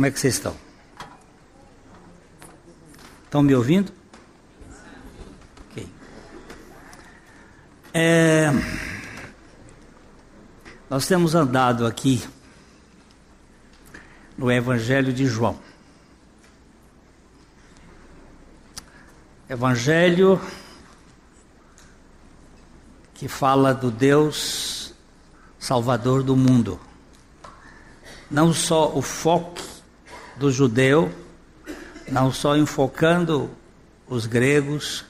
Como é que vocês estão? Estão me ouvindo? Ok. É, nós temos andado aqui no Evangelho de João. Evangelho que fala do Deus Salvador do mundo. Não só o foco do judeu, não só enfocando os gregos,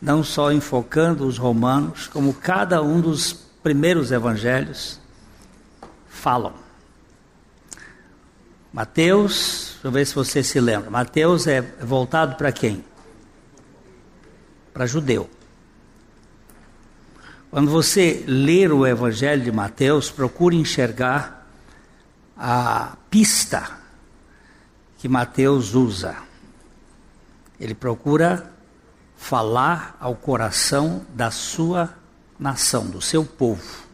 não só enfocando os romanos, como cada um dos primeiros evangelhos falam. Mateus, deixa eu ver se você se lembra. Mateus é voltado para quem? Para judeu. Quando você ler o Evangelho de Mateus, procure enxergar a pista que Mateus usa. Ele procura falar ao coração da sua nação, do seu povo.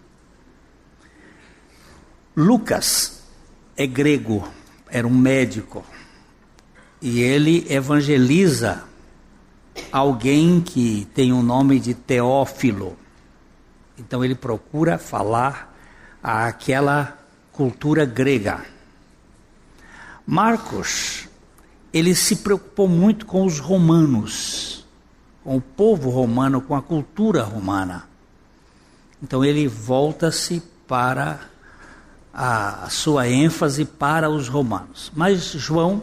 Lucas é grego, era um médico, e ele evangeliza alguém que tem o nome de Teófilo. Então ele procura falar àquela cultura grega. Marcos, ele se preocupou muito com os romanos, com o povo romano, com a cultura romana. Então ele volta-se para a sua ênfase para os romanos. Mas João,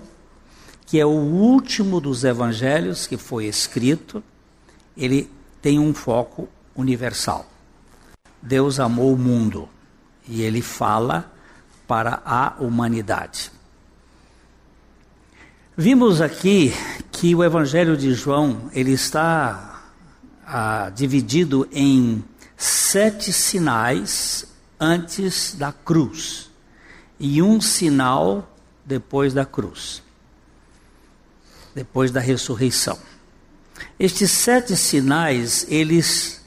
que é o último dos evangelhos que foi escrito, ele tem um foco universal. Deus amou o mundo e ele fala para a humanidade. Vimos aqui que o Evangelho de João ele está ah, dividido em sete sinais antes da cruz e um sinal depois da cruz, depois da ressurreição. Estes sete sinais eles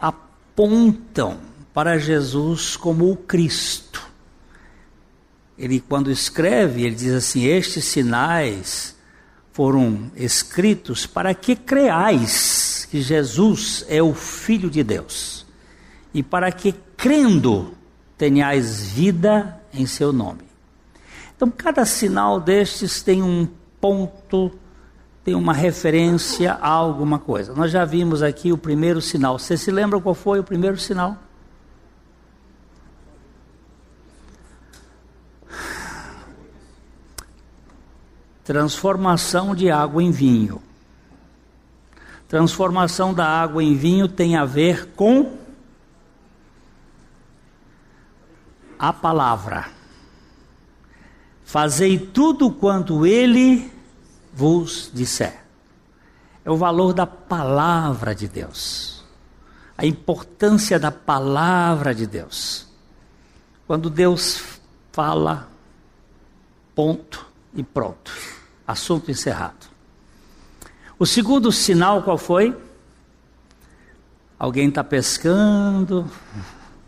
apontam para Jesus como o Cristo. Ele, quando escreve, ele diz assim: Estes sinais foram escritos para que creais que Jesus é o Filho de Deus e para que, crendo, tenhais vida em seu nome. Então, cada sinal destes tem um ponto tem uma referência a alguma coisa. Nós já vimos aqui o primeiro sinal. Você se lembra qual foi o primeiro sinal? Transformação de água em vinho. Transformação da água em vinho tem a ver com a palavra. Fazei tudo quanto ele vos disser. É o valor da palavra de Deus. A importância da palavra de Deus. Quando Deus fala, ponto e pronto. Assunto encerrado. O segundo sinal qual foi? Alguém está pescando.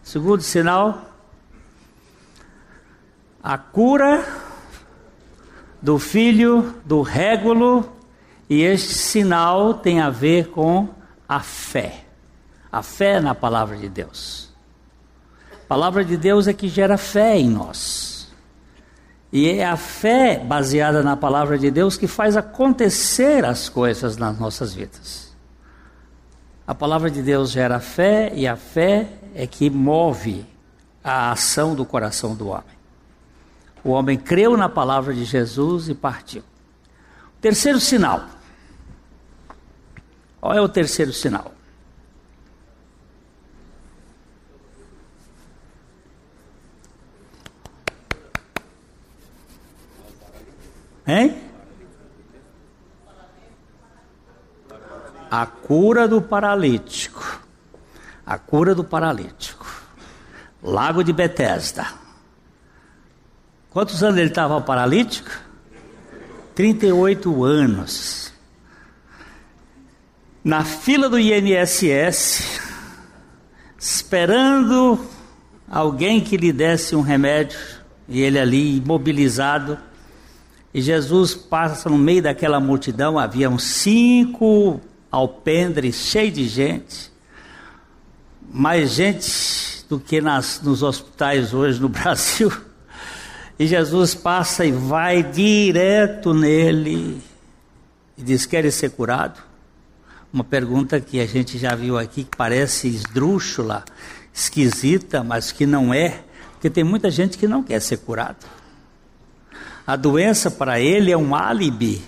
Segundo sinal, a cura do filho do régulo, e este sinal tem a ver com a fé. A fé na palavra de Deus. A palavra de Deus é que gera fé em nós. E é a fé baseada na palavra de Deus que faz acontecer as coisas nas nossas vidas. A palavra de Deus gera fé e a fé é que move a ação do coração do homem. O homem creu na palavra de Jesus e partiu. Terceiro sinal. Qual é o terceiro sinal? Hein? A cura do paralítico. A cura do paralítico. Lago de Betesda. Quantos anos ele estava paralítico? 38 anos. Na fila do INSS, esperando alguém que lhe desse um remédio, e ele ali imobilizado, E Jesus passa no meio daquela multidão, haviam cinco alpendres cheios de gente, mais gente do que nas, nos hospitais hoje no Brasil. E Jesus passa e vai direto nele e diz: Queres ser curado? Uma pergunta que a gente já viu aqui, que parece esdrúxula, esquisita, mas que não é, porque tem muita gente que não quer ser curado. A doença para ele é um álibi.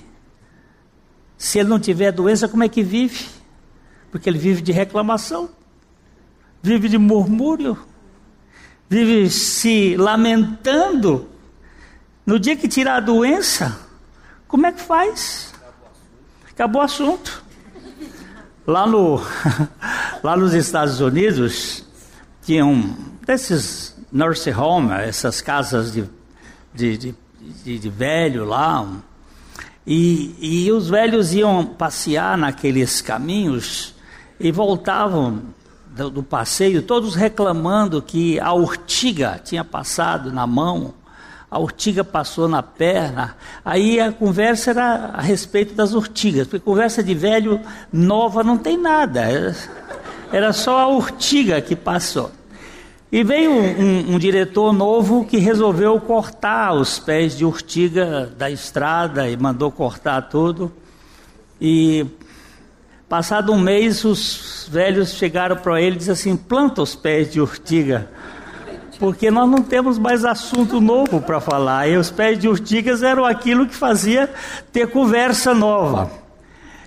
Se ele não tiver doença, como é que vive? Porque ele vive de reclamação, vive de murmúrio, vive se lamentando. No dia que tirar a doença, como é que faz? Acabou o assunto. Lá, no, lá nos Estados Unidos, tinha um desses nursing home, essas casas de, de, de, de, de velho lá. E, e os velhos iam passear naqueles caminhos e voltavam do, do passeio, todos reclamando que a urtiga tinha passado na mão a urtiga passou na perna. Aí a conversa era a respeito das urtigas, porque conversa de velho nova não tem nada, era só a urtiga que passou. E veio um, um, diretor novo que resolveu cortar os pés de urtiga da estrada e mandou cortar tudo. E passado um mês, os velhos chegaram para ele e disseram assim: planta os pés de urtiga porque nós não temos mais assunto novo para falar. E os pés de urtigas eram aquilo que fazia ter conversa nova.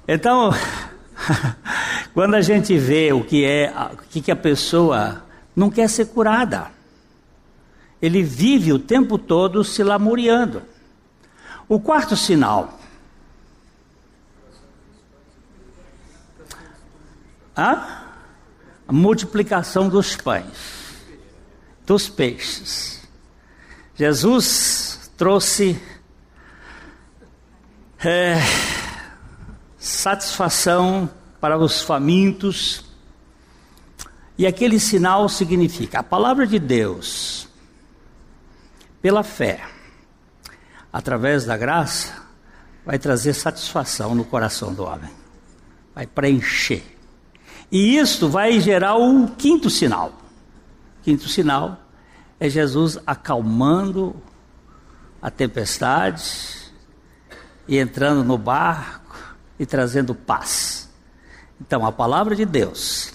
Então, quando a gente vê o que é, o que a pessoa não quer ser curada, ele vive o tempo todo se lamuriando. O quarto sinal. A multiplicação dos pães dos peixes. Jesus trouxe é, satisfação para os famintos, e aquele sinal significa a palavra de Deus, pela fé, através da graça, vai trazer satisfação no coração do homem, vai preencher. E isto vai gerar o quinto sinal. Quinto sinal é Jesus acalmando a tempestade e entrando no barco e trazendo paz. Então, a palavra de Deus,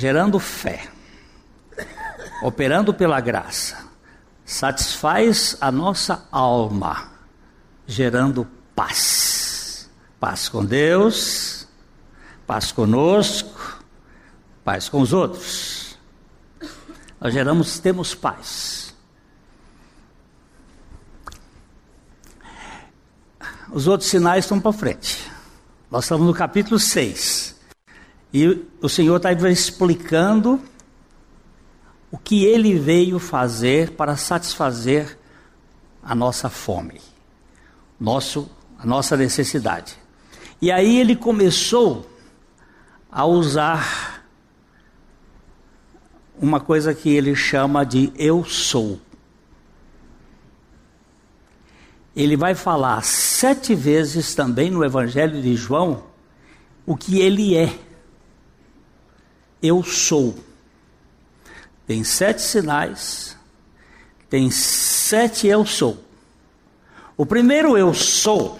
gerando fé, operando pela graça, satisfaz a nossa alma, gerando paz. Paz com Deus, paz conosco paz com os outros. Nós geramos, temos paz. Os outros sinais estão para frente. Nós estamos no capítulo 6. E o Senhor está explicando o que ele veio fazer para satisfazer a nossa fome, nosso, a nossa necessidade. E aí ele começou a usar uma coisa que ele chama de eu sou. Ele vai falar sete vezes também no Evangelho de João o que ele é. Eu sou. Tem sete sinais, tem sete eu sou. O primeiro eu sou,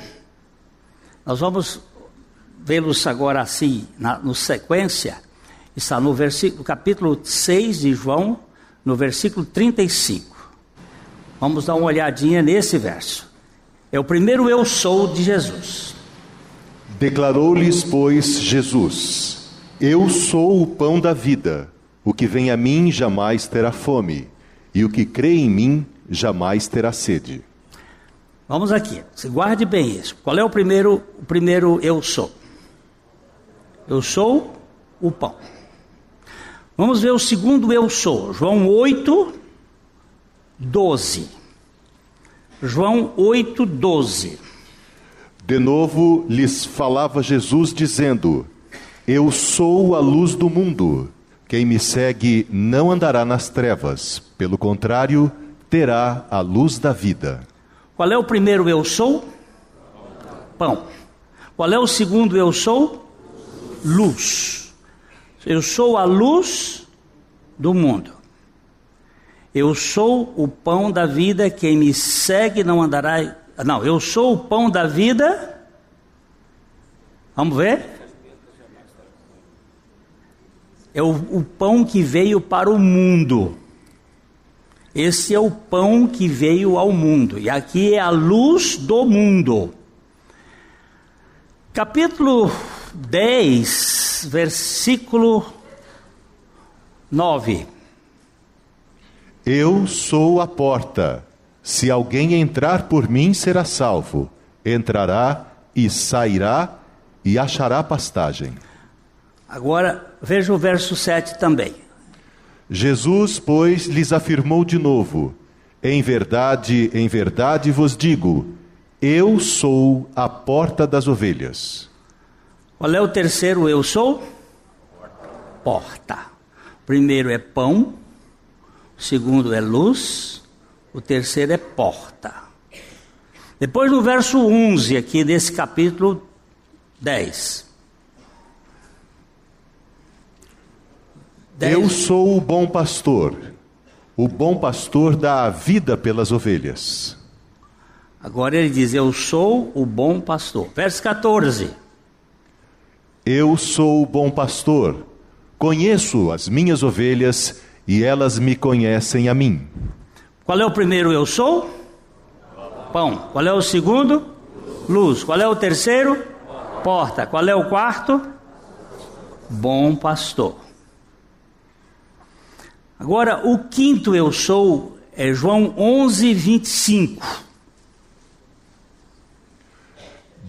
nós vamos vê-los agora assim, na no sequência Está no, versículo, capítulo 6 de João, no versículo 35. Vamos dar uma olhadinha nesse verso. É o primeiro eu sou de Jesus. Declarou-lhes, pois, Jesus: Eu sou o pão da vida. O que vem a mim jamais terá fome, e o que crê em mim jamais terá sede. Vamos aqui, se guarde bem isso. Qual é o primeiro, o primeiro eu sou? Eu sou o pão. Vamos ver o segundo eu sou. João 8, 12. João 8, 12. De novo lhes falava Jesus, dizendo: Eu sou a luz do mundo. Quem me segue não andará nas trevas, pelo contrário, terá a luz da vida. Qual é o primeiro eu sou? Pão. Qual é o segundo eu sou? Luz. Eu sou a luz do mundo. Eu sou o pão da vida, quem me segue não andará. Não, eu sou o pão da vida. Vamos ver? É o, o pão que veio para o mundo. Esse é o pão que veio ao mundo. E aqui é a luz do mundo. Capítulo 10, versículo 9. Eu sou a porta. Se alguém entrar por mim, será salvo. Entrará e sairá e achará pastagem. Agora veja o verso 7 também. Jesus, pois, lhes afirmou de novo: Em verdade, em verdade vos digo, eu sou a porta das ovelhas. Qual é o terceiro eu sou? Porta. Primeiro é pão, o segundo é luz, o terceiro é porta. Depois no verso 11 aqui desse capítulo 10. Eu sou o bom pastor. O bom pastor dá a vida pelas ovelhas. Agora ele diz: Eu sou o bom pastor. Verso 14. Eu sou o bom pastor. Conheço as minhas ovelhas e elas me conhecem a mim. Qual é o primeiro eu sou? Pão. Qual é o segundo? Luz. Qual é o terceiro? Porta. Qual é o quarto? Bom pastor. Agora, o quinto eu sou é João 11, 25.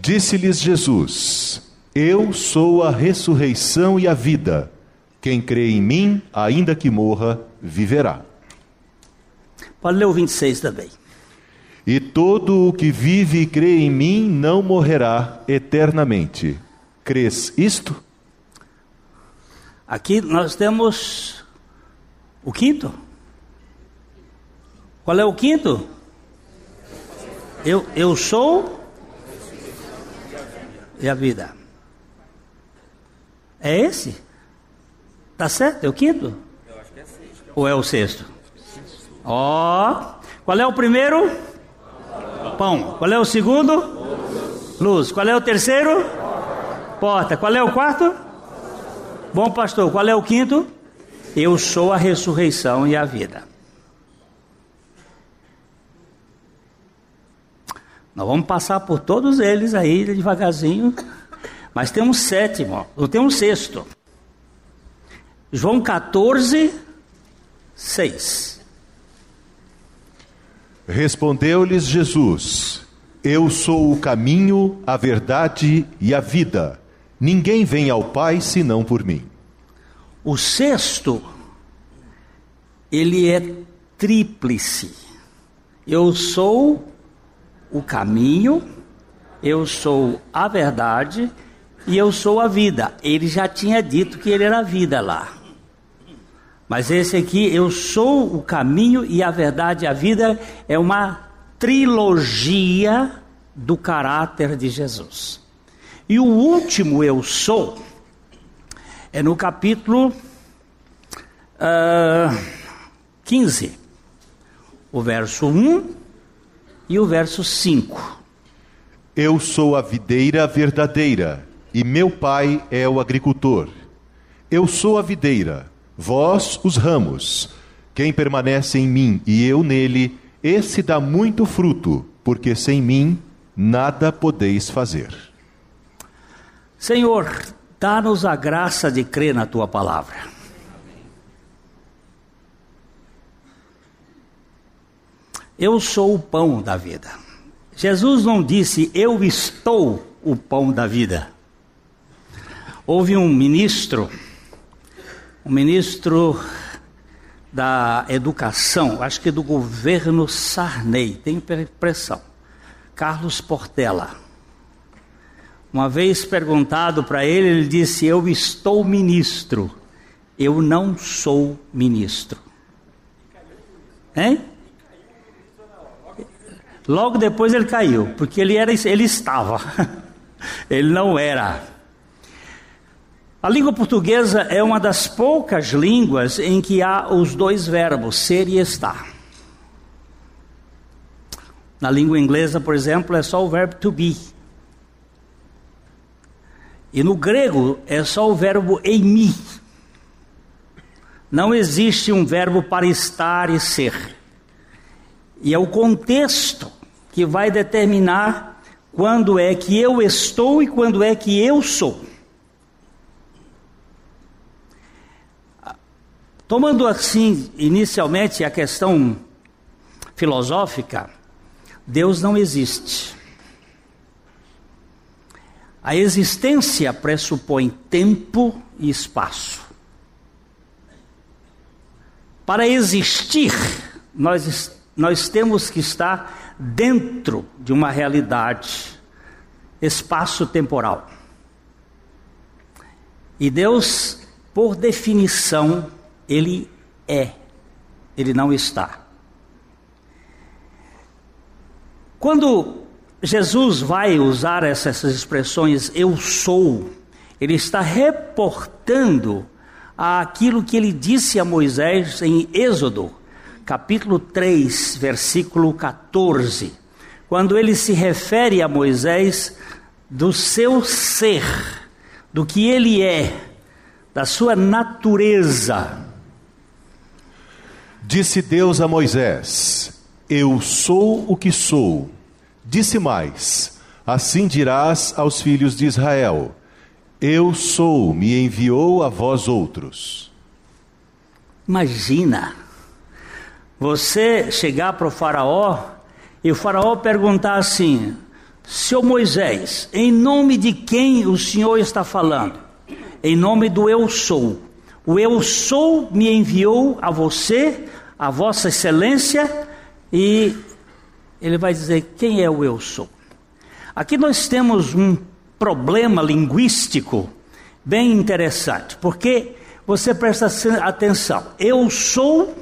Disse-lhes Jesus: Eu sou a ressurreição e a vida. Quem crê em mim, ainda que morra, viverá. Pode ler o 26 também. E todo o que vive e crê em mim não morrerá eternamente. Crês isto? Aqui nós temos o quinto. Qual é o quinto? Eu, eu sou e a vida. É esse? Tá certo? É o quinto? Eu acho que é sexto. Ou é o sexto? Ó. Oh. Qual é o primeiro? Pão. Qual é o segundo? Luz. Qual é o terceiro? Porta. Qual é o quarto? Bom pastor. Qual é o quinto? Eu sou a ressurreição e a vida. Nós vamos passar por todos eles aí devagarzinho. Mas tem um sétimo, ou tem um sexto. João 14, 6. Respondeu-lhes Jesus: Eu sou o caminho, a verdade e a vida. Ninguém vem ao Pai senão por mim. O sexto, ele é tríplice. Eu sou o caminho, eu sou a verdade e eu sou a vida. Ele já tinha dito que ele era a vida lá. Mas esse aqui, eu sou o caminho e a verdade e a vida, é uma trilogia do caráter de Jesus. E o último eu sou é no capítulo uh, ah, 15, o verso 1 e o verso 5. Eu sou a videira verdadeira, e meu pai é o agricultor. Eu sou a videira, vós os ramos. Quem permanece em mim e eu nele, esse dá muito fruto, porque sem mim nada podeis fazer. Senhor, dá-nos a graça de crer na tua palavra. Eu sou o pão da vida. Jesus não disse, eu estou o pão da vida. Houve um ministro, um ministro da educação, acho que do governo Sarney, tenho impressão, Carlos Portela. Uma vez perguntado para ele, ele disse: Eu estou ministro, eu não sou ministro. Hein? Logo depois ele caiu, porque ele, era, ele estava, ele não era. A língua portuguesa é uma das poucas línguas em que há os dois verbos, ser e estar. Na língua inglesa, por exemplo, é só o verbo to be. E no grego é só o verbo eimi. Não existe um verbo para estar e ser. E é o contexto que vai determinar quando é que eu estou e quando é que eu sou. Tomando assim, inicialmente, a questão filosófica, Deus não existe. A existência pressupõe tempo e espaço. Para existir, nós, nós temos que estar dentro de uma realidade espaço-temporal. E Deus, por definição, ele é, ele não está. Quando Jesus vai usar essas expressões eu sou, ele está reportando aquilo que ele disse a Moisés em Êxodo, capítulo 3, versículo 14, quando ele se refere a Moisés do seu ser, do que ele é, da sua natureza. Disse Deus a Moisés: Eu sou o que sou. Disse mais: Assim dirás aos filhos de Israel: Eu sou, me enviou a vós outros. Imagina você chegar para o Faraó e o Faraó perguntar assim: Seu Moisés, em nome de quem o Senhor está falando? Em nome do Eu sou. O Eu sou me enviou a você a Vossa Excelência, e ele vai dizer: Quem é o eu sou? Aqui nós temos um problema linguístico bem interessante, porque você presta atenção, eu sou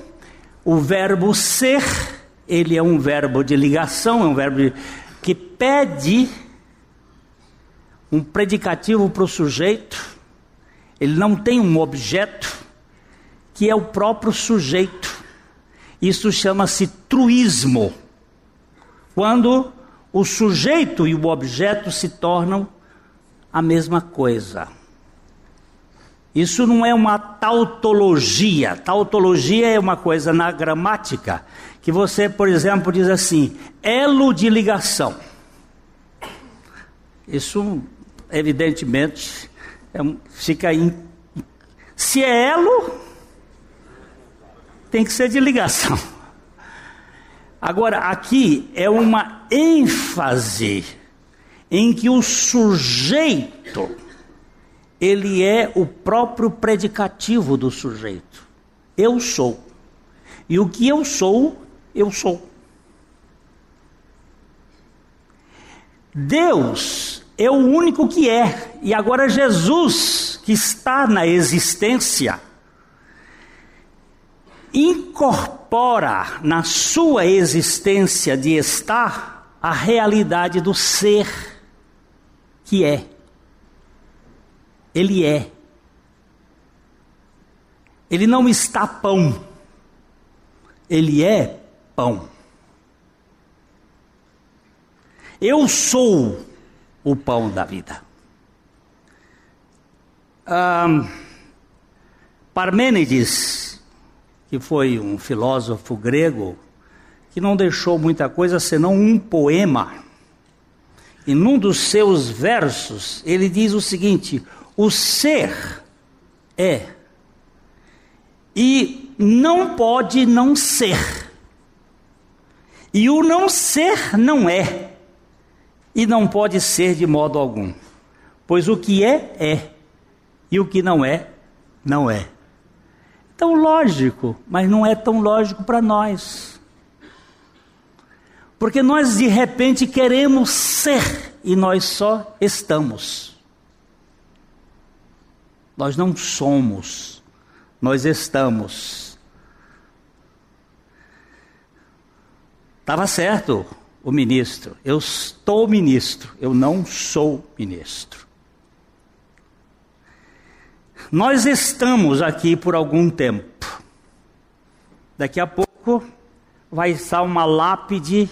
o verbo ser, ele é um verbo de ligação, é um verbo que pede um predicativo para o sujeito, ele não tem um objeto, que é o próprio sujeito. Isso chama-se truísmo. Quando o sujeito e o objeto se tornam a mesma coisa. Isso não é uma tautologia. Tautologia é uma coisa na gramática que você, por exemplo, diz assim: elo de ligação. Isso, evidentemente, é, fica em. Se é elo, tem que ser de ligação. Agora, aqui é uma ênfase em que o sujeito ele é o próprio predicativo do sujeito. Eu sou. E o que eu sou, eu sou. Deus é o único que é. E agora Jesus, que está na existência, incorpora na sua existência de estar a realidade do ser que é. Ele é. Ele não está pão. Ele é pão. Eu sou o pão da vida. Parmênides que foi um filósofo grego que não deixou muita coisa senão um poema. E num dos seus versos, ele diz o seguinte: o ser é e não pode não ser. E o não ser não é, e não pode ser de modo algum. Pois o que é, é, e o que não é, não é tão lógico, mas não é tão lógico para nós. Porque nós de repente queremos ser e nós só estamos. Nós não somos, nós estamos. Estava certo o ministro. Eu estou ministro, eu não sou ministro. Nós estamos aqui por algum tempo. Daqui a pouco vai estar uma lápide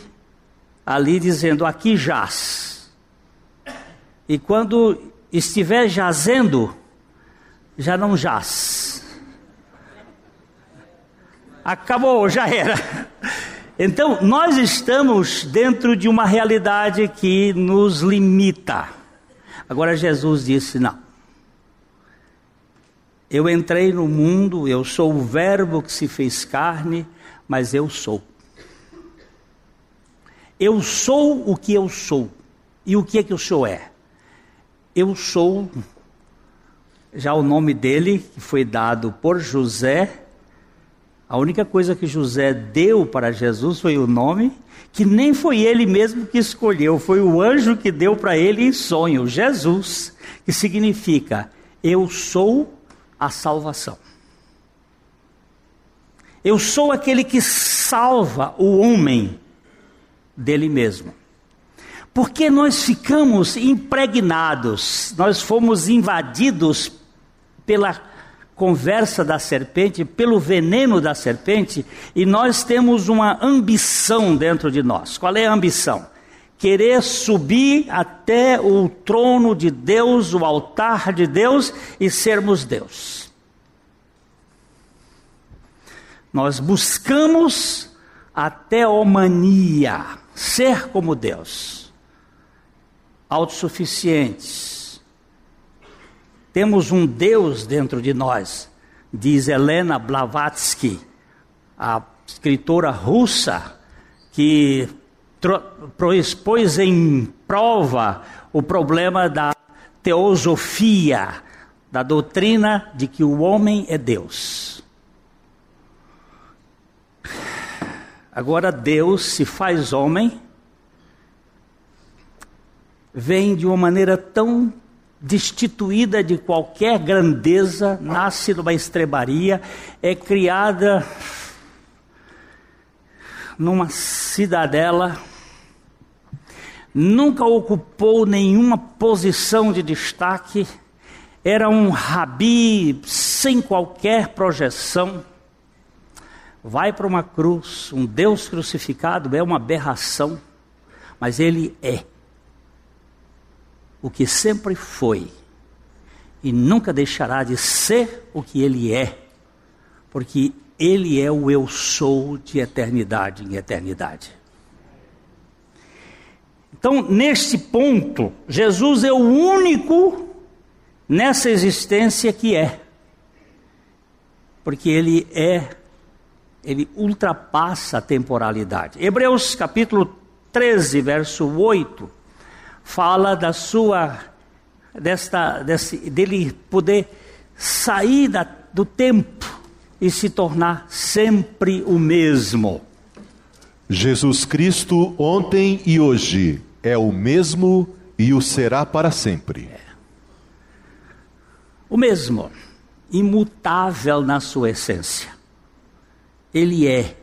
ali dizendo: aqui jaz. E quando estiver jazendo, já não jaz. Acabou, já era. Então, nós estamos dentro de uma realidade que nos limita. Agora, Jesus disse: não. Eu entrei no mundo, eu sou o Verbo que se fez carne, mas eu sou. Eu sou o que eu sou. E o que é que o Senhor é? Eu sou, já o nome dele, que foi dado por José, a única coisa que José deu para Jesus foi o nome, que nem foi ele mesmo que escolheu, foi o anjo que deu para ele em sonho, Jesus, que significa eu sou a salvação. Eu sou aquele que salva o homem dele mesmo. Porque nós ficamos impregnados, nós fomos invadidos pela conversa da serpente, pelo veneno da serpente, e nós temos uma ambição dentro de nós. Qual é a ambição? Querer subir até o trono de Deus, o altar de Deus e sermos Deus. Nós buscamos a teomania, ser como Deus, autossuficientes temos um Deus dentro de nós, diz Helena Blavatsky, a escritora russa, que expôs em prova o problema da teosofia, da doutrina de que o homem é Deus. Agora, Deus se faz homem, vem de uma maneira tão destituída de qualquer grandeza, nasce numa estrebaria, é criada numa cidadela, nunca ocupou nenhuma posição de destaque, era um rabi sem qualquer projeção. Vai para uma cruz, um Deus crucificado é uma aberração, mas ele é o que sempre foi e nunca deixará de ser o que ele é, porque ele é o eu sou de eternidade em eternidade. Então, neste ponto, Jesus é o único nessa existência que é. Porque ele é, ele ultrapassa a temporalidade. Hebreus capítulo 13, verso 8, fala da sua desta desse, dele poder sair da, do tempo e se tornar sempre o mesmo. Jesus Cristo ontem e hoje é o mesmo e o será para sempre. É. O mesmo, imutável na sua essência. Ele é.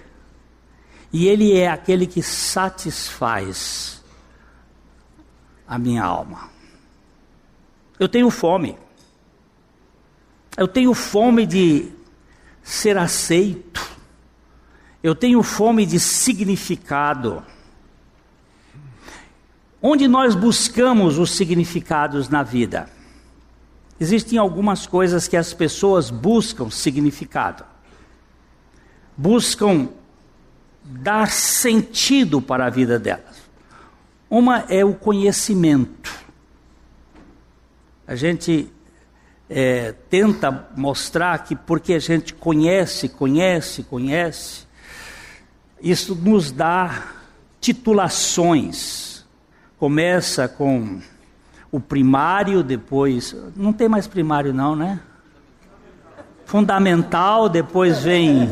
E ele é aquele que satisfaz a minha alma. Eu tenho fome. Eu tenho fome de ser aceito. Eu tenho fome de significado. Onde nós buscamos os significados na vida? Existem algumas coisas que as pessoas buscam significado. Buscam dar sentido para a vida delas. Uma é o conhecimento. A gente é, tenta mostrar que porque a gente conhece, conhece, conhece, isso nos dá titulações. Começa com o primário, depois. Não tem mais primário, não, né? Fundamental, depois vem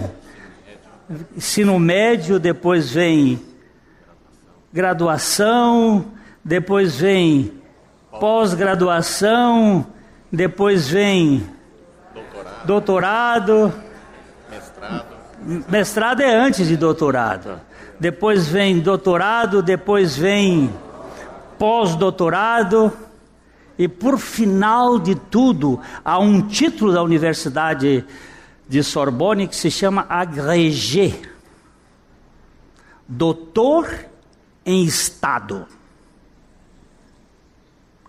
ensino médio, depois vem graduação, depois vem pós-graduação, depois vem doutorado, doutorado mestrado. mestrado é antes de doutorado. depois vem doutorado, depois vem pós-doutorado, e por final de tudo, há um título da Universidade de Sorbonne que se chama agrégé doutor em estado.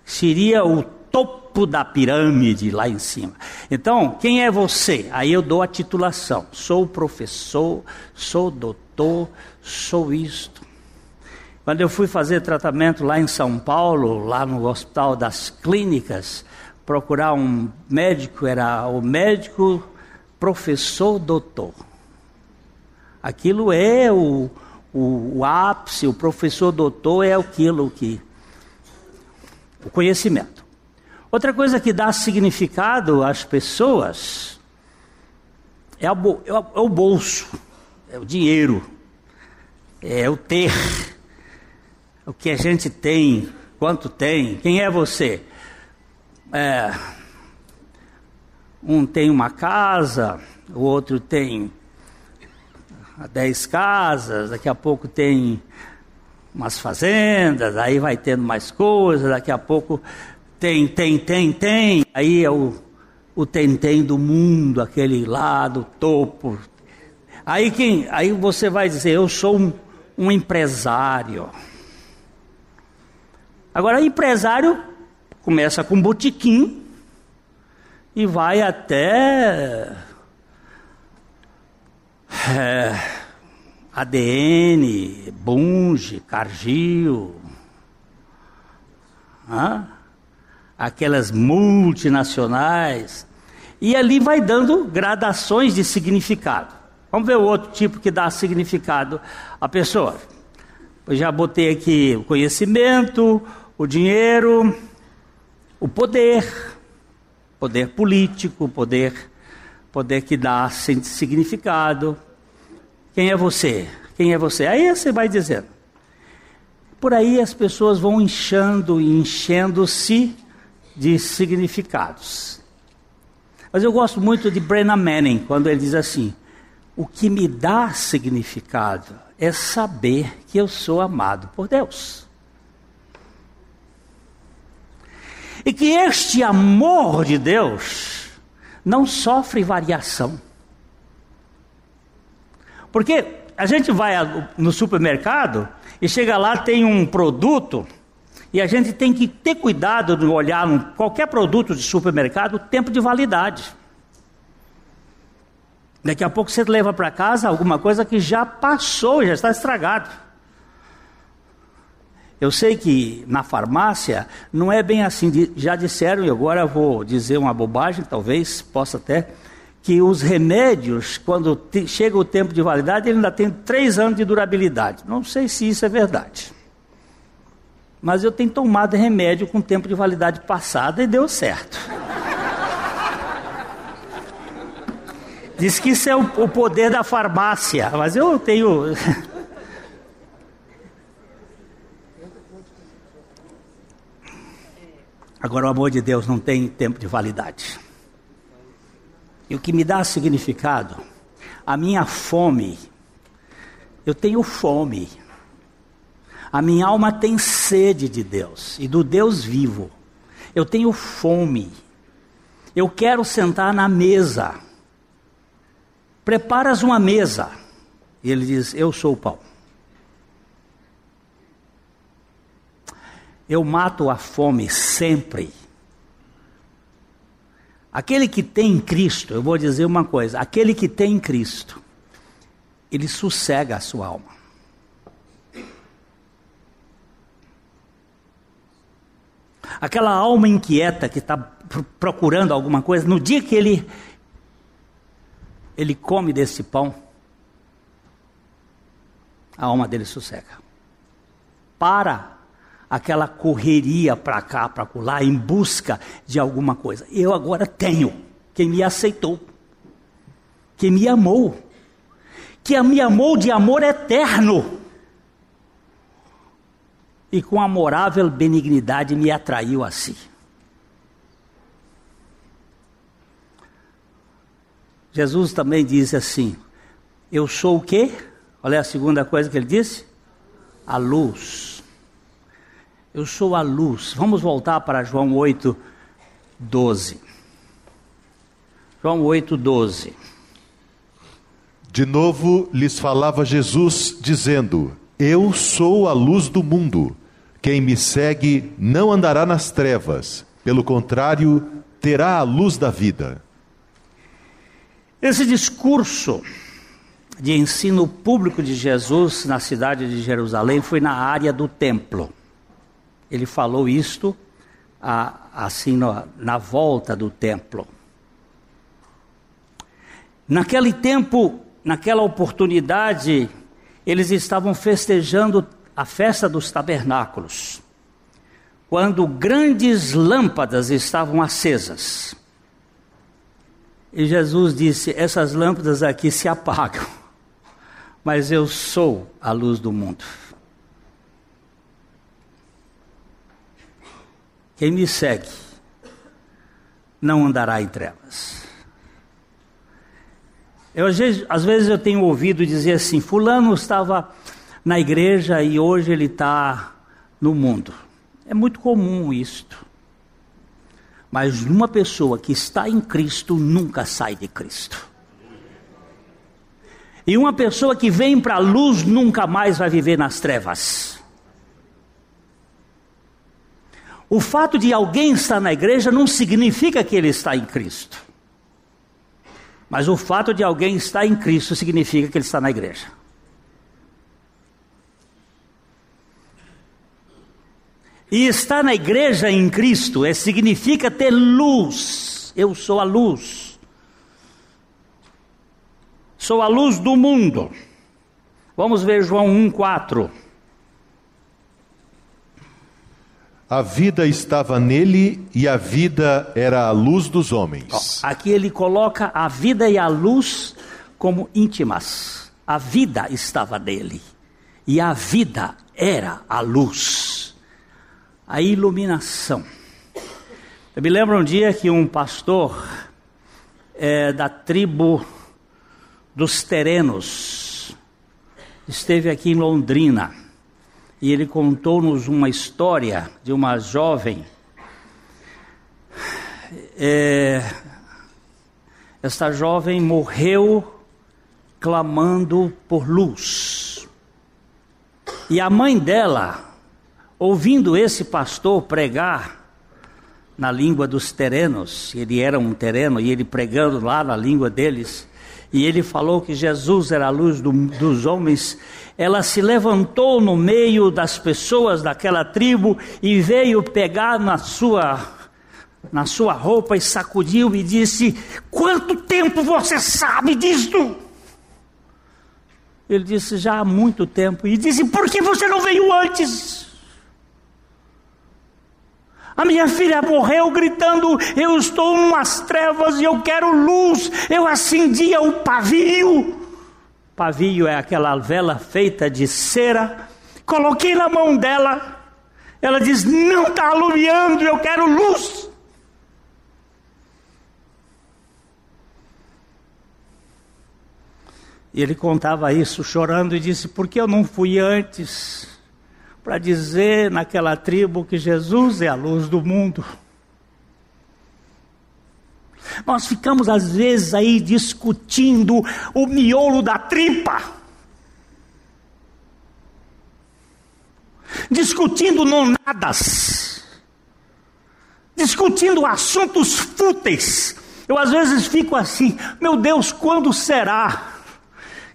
Seria o topo da pirâmide lá em cima. Então, quem é você? Aí eu dou a titulação. Sou professor, sou doutor, sou isto. Quando eu fui fazer tratamento lá em São Paulo, lá no Hospital das Clínicas, procurar um médico, era o médico professor doutor. Aquilo é o, o, o ápice, o professor doutor é aquilo que. o conhecimento. Outra coisa que dá significado às pessoas é, é, é o bolso, é o dinheiro, é o ter, o que a gente tem, quanto tem, quem é você? É, um tem uma casa, o outro tem dez casas, daqui a pouco tem umas fazendas, aí vai tendo mais coisas, daqui a pouco tem, tem, tem, tem, aí é o, o tem-tem do mundo, aquele lá do topo. Aí, quem, aí você vai dizer, eu sou um, um empresário. Agora, empresário começa com botiquim e vai até é, ADN, Bunge, Cargill, aquelas multinacionais, e ali vai dando gradações de significado. Vamos ver o outro tipo que dá significado à pessoa. Eu já botei aqui o conhecimento, o dinheiro, o poder, poder político, poder, poder que dá significado, quem é você? Quem é você? Aí você vai dizendo. Por aí as pessoas vão inchando e enchendo-se de significados. Mas eu gosto muito de Brennan Manning, quando ele diz assim: O que me dá significado é saber que eu sou amado por Deus. E que este amor de Deus não sofre variação. Porque a gente vai no supermercado e chega lá, tem um produto, e a gente tem que ter cuidado de olhar qualquer produto de supermercado o tempo de validade. Daqui a pouco você leva para casa alguma coisa que já passou, já está estragado. Eu sei que na farmácia não é bem assim, já disseram, e agora vou dizer uma bobagem, talvez possa até que os remédios, quando chega o tempo de validade, ele ainda tem três anos de durabilidade. Não sei se isso é verdade. Mas eu tenho tomado remédio com tempo de validade passada e deu certo. Diz que isso é o poder da farmácia, mas eu tenho. Agora, o amor de Deus não tem tempo de validade. E o que me dá significado, a minha fome, eu tenho fome. A minha alma tem sede de Deus e do Deus vivo. Eu tenho fome. Eu quero sentar na mesa. Preparas uma mesa. E ele diz: Eu sou o pão. Eu mato a fome sempre Aquele que tem Cristo, eu vou dizer uma coisa: aquele que tem Cristo, ele sossega a sua alma. Aquela alma inquieta que está procurando alguma coisa, no dia que ele ele come desse pão, a alma dele sossega. Para aquela correria para cá, para lá, em busca de alguma coisa. Eu agora tenho quem me aceitou, quem me amou, que me amou de amor eterno. E com amorável benignidade me atraiu a si. Jesus também diz assim: Eu sou o quê? É a segunda coisa que ele disse? A luz. Eu sou a luz. Vamos voltar para João 8, 12. João 8, 12. De novo lhes falava Jesus, dizendo: Eu sou a luz do mundo. Quem me segue não andará nas trevas, pelo contrário, terá a luz da vida. Esse discurso de ensino público de Jesus na cidade de Jerusalém foi na área do templo. Ele falou isto assim na volta do templo. Naquele tempo, naquela oportunidade, eles estavam festejando a festa dos tabernáculos, quando grandes lâmpadas estavam acesas. E Jesus disse: Essas lâmpadas aqui se apagam, mas eu sou a luz do mundo. Quem me segue não andará em trevas. Eu, às, vezes, eu tenho ouvido dizer assim: Fulano estava na igreja e hoje ele está no mundo. É muito comum isto. Mas uma pessoa que está em Cristo nunca sai de Cristo. E uma pessoa que vem para a luz nunca mais vai viver nas trevas. O fato de alguém estar na igreja não significa que ele está em Cristo. Mas o fato de alguém estar em Cristo significa que ele está na igreja. E estar na igreja em Cristo é, significa ter luz. Eu sou a luz. Sou a luz do mundo. Vamos ver João 1,4. A vida estava nele e a vida era a luz dos homens. Aqui ele coloca a vida e a luz como íntimas. A vida estava nele e a vida era a luz, a iluminação. Eu me lembro um dia que um pastor é, da tribo dos Terenos esteve aqui em Londrina e ele contou-nos uma história de uma jovem. É, esta jovem morreu clamando por luz. E a mãe dela, ouvindo esse pastor pregar na língua dos terenos, ele era um tereno e ele pregando lá na língua deles, e ele falou que Jesus era a luz do, dos homens, ela se levantou no meio das pessoas daquela tribo e veio pegar na sua na sua roupa e sacudiu e disse: Quanto tempo você sabe disto? Ele disse: Já há muito tempo. E disse: Por que você não veio antes? A minha filha morreu gritando: Eu estou umas trevas e eu quero luz. Eu acendia o pavio. Pavio é aquela vela feita de cera. Coloquei na mão dela. Ela diz: Não está alumiando, eu quero luz. E ele contava isso chorando e disse: Por que eu não fui antes? Para dizer naquela tribo que Jesus é a luz do mundo. Nós ficamos às vezes aí discutindo o miolo da tripa. Discutindo nonadas. Discutindo assuntos fúteis. Eu às vezes fico assim, meu Deus, quando será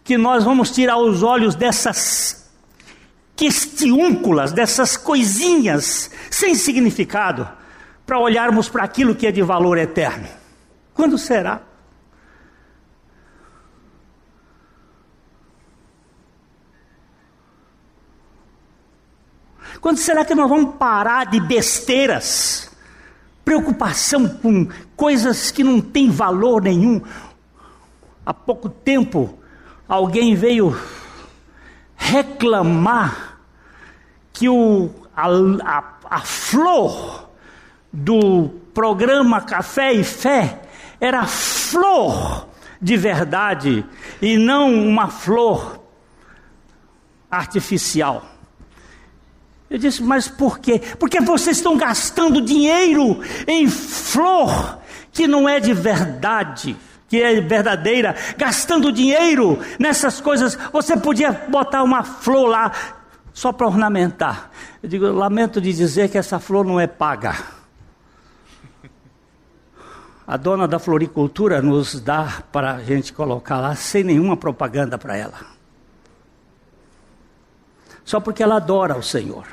que nós vamos tirar os olhos dessas questiúnculas, dessas coisinhas sem significado, para olharmos para aquilo que é de valor eterno. Quando será? Quando será que nós vamos parar de besteiras? Preocupação com coisas que não têm valor nenhum. Há pouco tempo, alguém veio reclamar que o, a, a, a flor do programa Café e Fé era flor de verdade e não uma flor artificial. Eu disse, mas por quê? Porque vocês estão gastando dinheiro em flor que não é de verdade, que é verdadeira, gastando dinheiro nessas coisas. Você podia botar uma flor lá só para ornamentar. Eu digo, lamento de dizer que essa flor não é paga. A dona da floricultura nos dá para a gente colocar lá sem nenhuma propaganda para ela só porque ela adora o Senhor.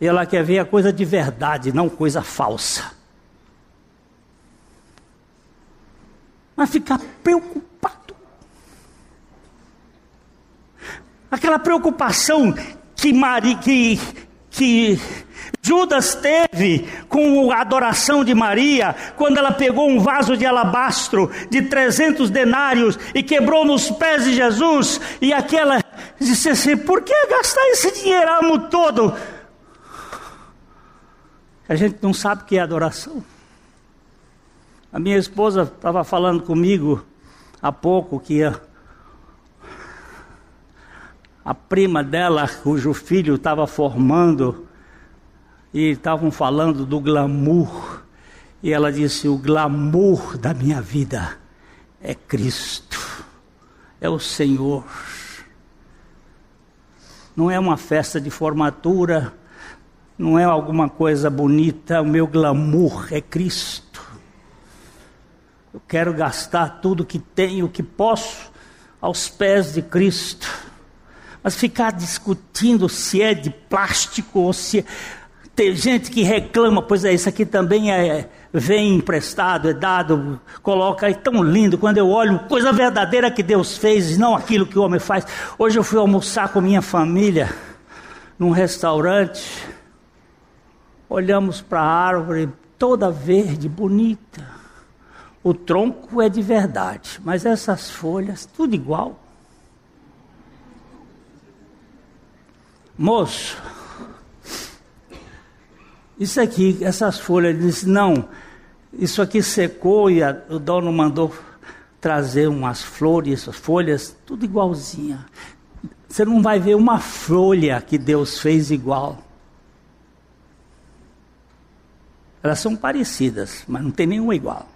Ela quer ver a coisa de verdade, não coisa falsa. Mas ficar preocupado. Aquela preocupação que, Maria, que, que Judas teve com a adoração de Maria, quando ela pegou um vaso de alabastro de 300 denários e quebrou nos pés de Jesus, e aquela disse assim: por que gastar esse dinheiramo todo? A gente não sabe o que é adoração. A minha esposa estava falando comigo há pouco que a, a prima dela, cujo filho estava formando, e estavam falando do glamour. E ela disse: O glamour da minha vida é Cristo, é o Senhor. Não é uma festa de formatura, não é alguma coisa bonita, o meu glamour é Cristo. Eu quero gastar tudo que tenho, que posso, aos pés de Cristo. Mas ficar discutindo se é de plástico ou se é tem gente que reclama, pois é, isso aqui também é, vem emprestado, é dado, coloca, é tão lindo. Quando eu olho, coisa verdadeira que Deus fez, não aquilo que o homem faz. Hoje eu fui almoçar com minha família num restaurante. Olhamos para a árvore toda verde, bonita. O tronco é de verdade, mas essas folhas, tudo igual. Moço, isso aqui, essas folhas, ele disse, não, isso aqui secou e a, o dono mandou trazer umas flores, folhas, tudo igualzinha. Você não vai ver uma folha que Deus fez igual. Elas são parecidas, mas não tem nenhuma igual.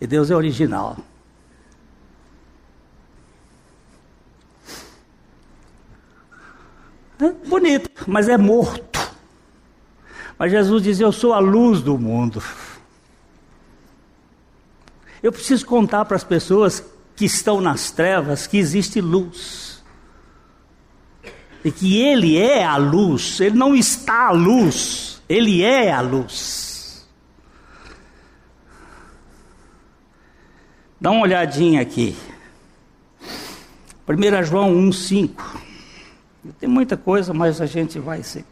E Deus é original. É bonito, mas é morto. Mas Jesus diz: Eu sou a luz do mundo. Eu preciso contar para as pessoas que estão nas trevas que existe luz. E que Ele é a luz, Ele não está à luz, Ele é a luz. Dá uma olhadinha aqui. 1 João 1,5. Tem muita coisa, mas a gente vai ser.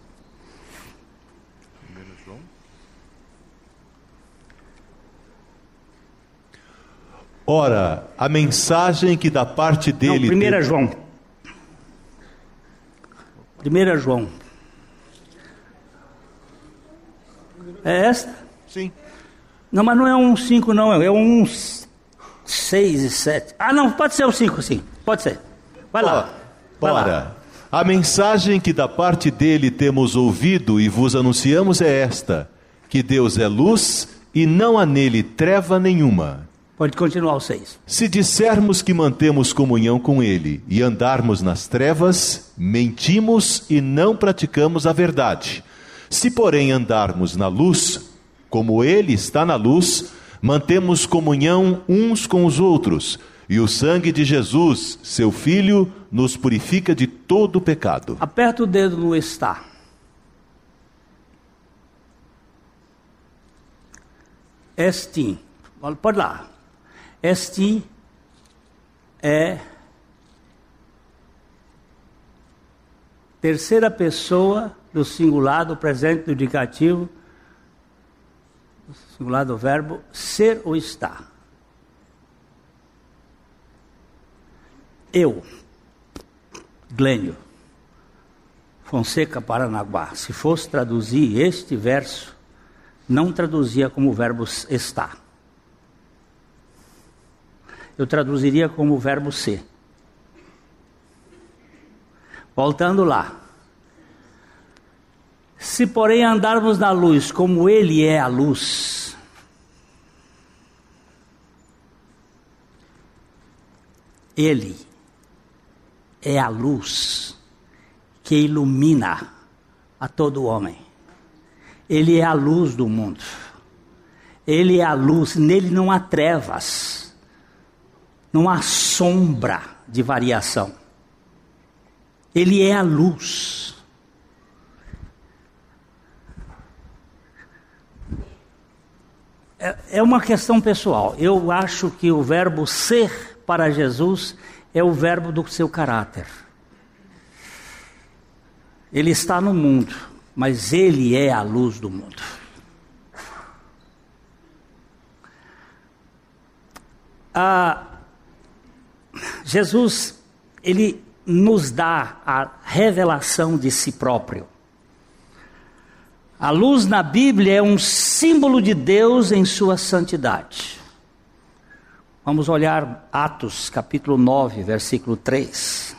Ora, a mensagem que da parte dele. Não, 1 João. 1 João. É esta? Sim. Não, mas não é um 5, não, é um 6 e 7. Ah, não, pode ser o um 5, sim. Pode ser. Vai lá. Vai Ora, lá. A mensagem que da parte dele temos ouvido e vos anunciamos é esta: que Deus é luz e não há nele treva nenhuma. Pode continuar o 6. Se dissermos que mantemos comunhão com ele e andarmos nas trevas, mentimos e não praticamos a verdade. Se, porém, andarmos na luz, como ele está na luz, mantemos comunhão uns com os outros e o sangue de Jesus, seu Filho, nos purifica de todo pecado. Aperta o dedo no está. Este, pode lá. Este é terceira pessoa do singular, do presente, do indicativo, singular do verbo ser ou estar. Eu, Glênio, Fonseca Paranaguá, se fosse traduzir este verso, não traduzia como o verbo está. Eu traduziria como o verbo ser. Voltando lá. Se, porém, andarmos na luz como Ele é a luz, Ele é a luz que ilumina a todo homem. Ele é a luz do mundo. Ele é a luz, nele não há trevas, não há sombra de variação. Ele é a luz. É, é uma questão pessoal. Eu acho que o verbo ser para Jesus é o verbo do seu caráter. Ele está no mundo, mas ele é a luz do mundo. Ah, Jesus, ele nos dá a revelação de si próprio. A luz na Bíblia é um símbolo de Deus em sua santidade. Vamos olhar Atos capítulo 9, versículo 3.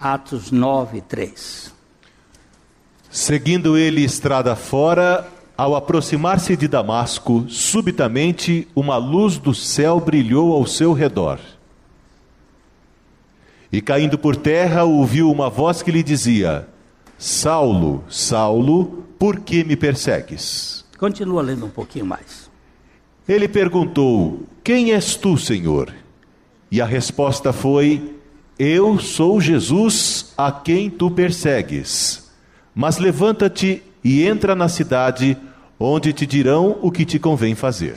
Atos 9, 3. Seguindo ele estrada fora, ao aproximar-se de Damasco, subitamente uma luz do céu brilhou ao seu redor. E caindo por terra, ouviu uma voz que lhe dizia: Saulo, Saulo, por que me persegues? Continua lendo um pouquinho mais. Ele perguntou: Quem és tu, Senhor? E a resposta foi: Eu sou Jesus a quem tu persegues. Mas levanta-te e entra na cidade, onde te dirão o que te convém fazer.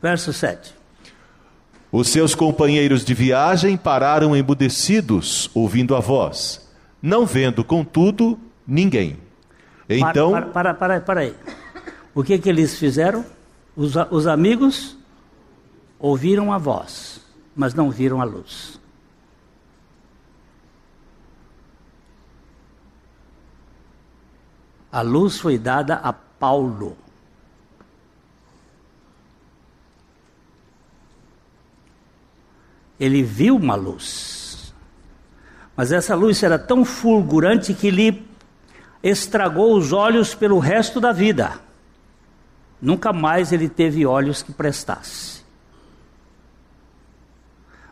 Verso 7. Os seus companheiros de viagem pararam embudecidos, ouvindo a voz, não vendo, contudo, ninguém. Então. Para, para, para, para aí. O que, que eles fizeram? Os, os amigos ouviram a voz, mas não viram a luz. A luz foi dada a Paulo. Ele viu uma luz. Mas essa luz era tão fulgurante que lhe estragou os olhos pelo resto da vida. Nunca mais ele teve olhos que prestasse.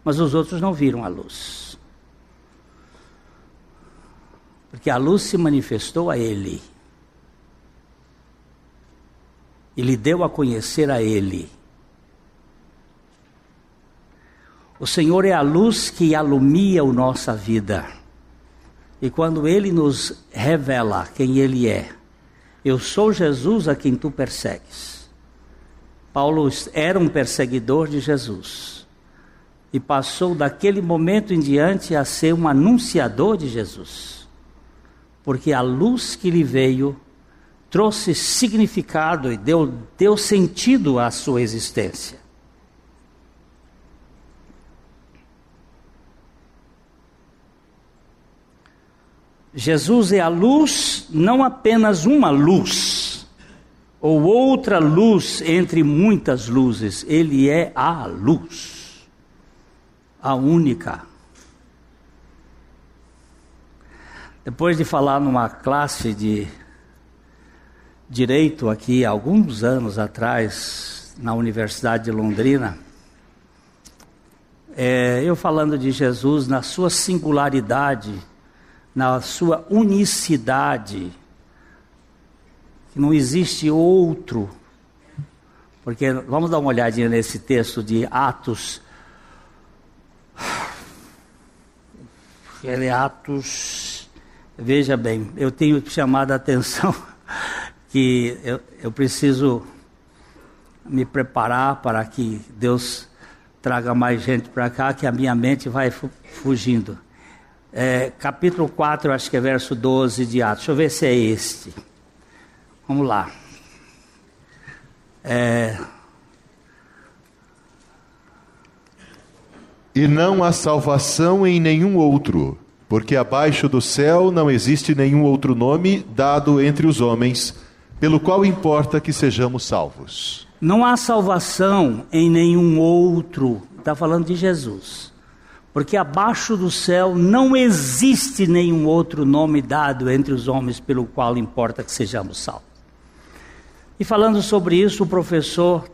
Mas os outros não viram a luz. Porque a luz se manifestou a ele. E lhe deu a conhecer a ele. O Senhor é a luz que alumia a nossa vida. E quando Ele nos revela quem Ele é, eu sou Jesus a quem tu persegues. Paulo era um perseguidor de Jesus e passou daquele momento em diante a ser um anunciador de Jesus, porque a luz que lhe veio trouxe significado e deu, deu sentido à sua existência. Jesus é a luz, não apenas uma luz, ou outra luz entre muitas luzes, ele é a luz, a única. Depois de falar numa classe de direito aqui, alguns anos atrás, na Universidade de Londrina, é, eu falando de Jesus na sua singularidade, na sua unicidade, que não existe outro. Porque vamos dar uma olhadinha nesse texto de Atos. Ele é Atos. Veja bem, eu tenho chamado a atenção que eu, eu preciso me preparar para que Deus traga mais gente para cá, que a minha mente vai fugindo é, capítulo 4, acho que é verso 12 de Atos. Deixa eu ver se é este. Vamos lá. É... E não há salvação em nenhum outro, porque abaixo do céu não existe nenhum outro nome dado entre os homens, pelo qual importa que sejamos salvos. Não há salvação em nenhum outro, está falando de Jesus. Porque abaixo do céu não existe nenhum outro nome dado entre os homens pelo qual importa que sejamos salvos. E falando sobre isso, o professor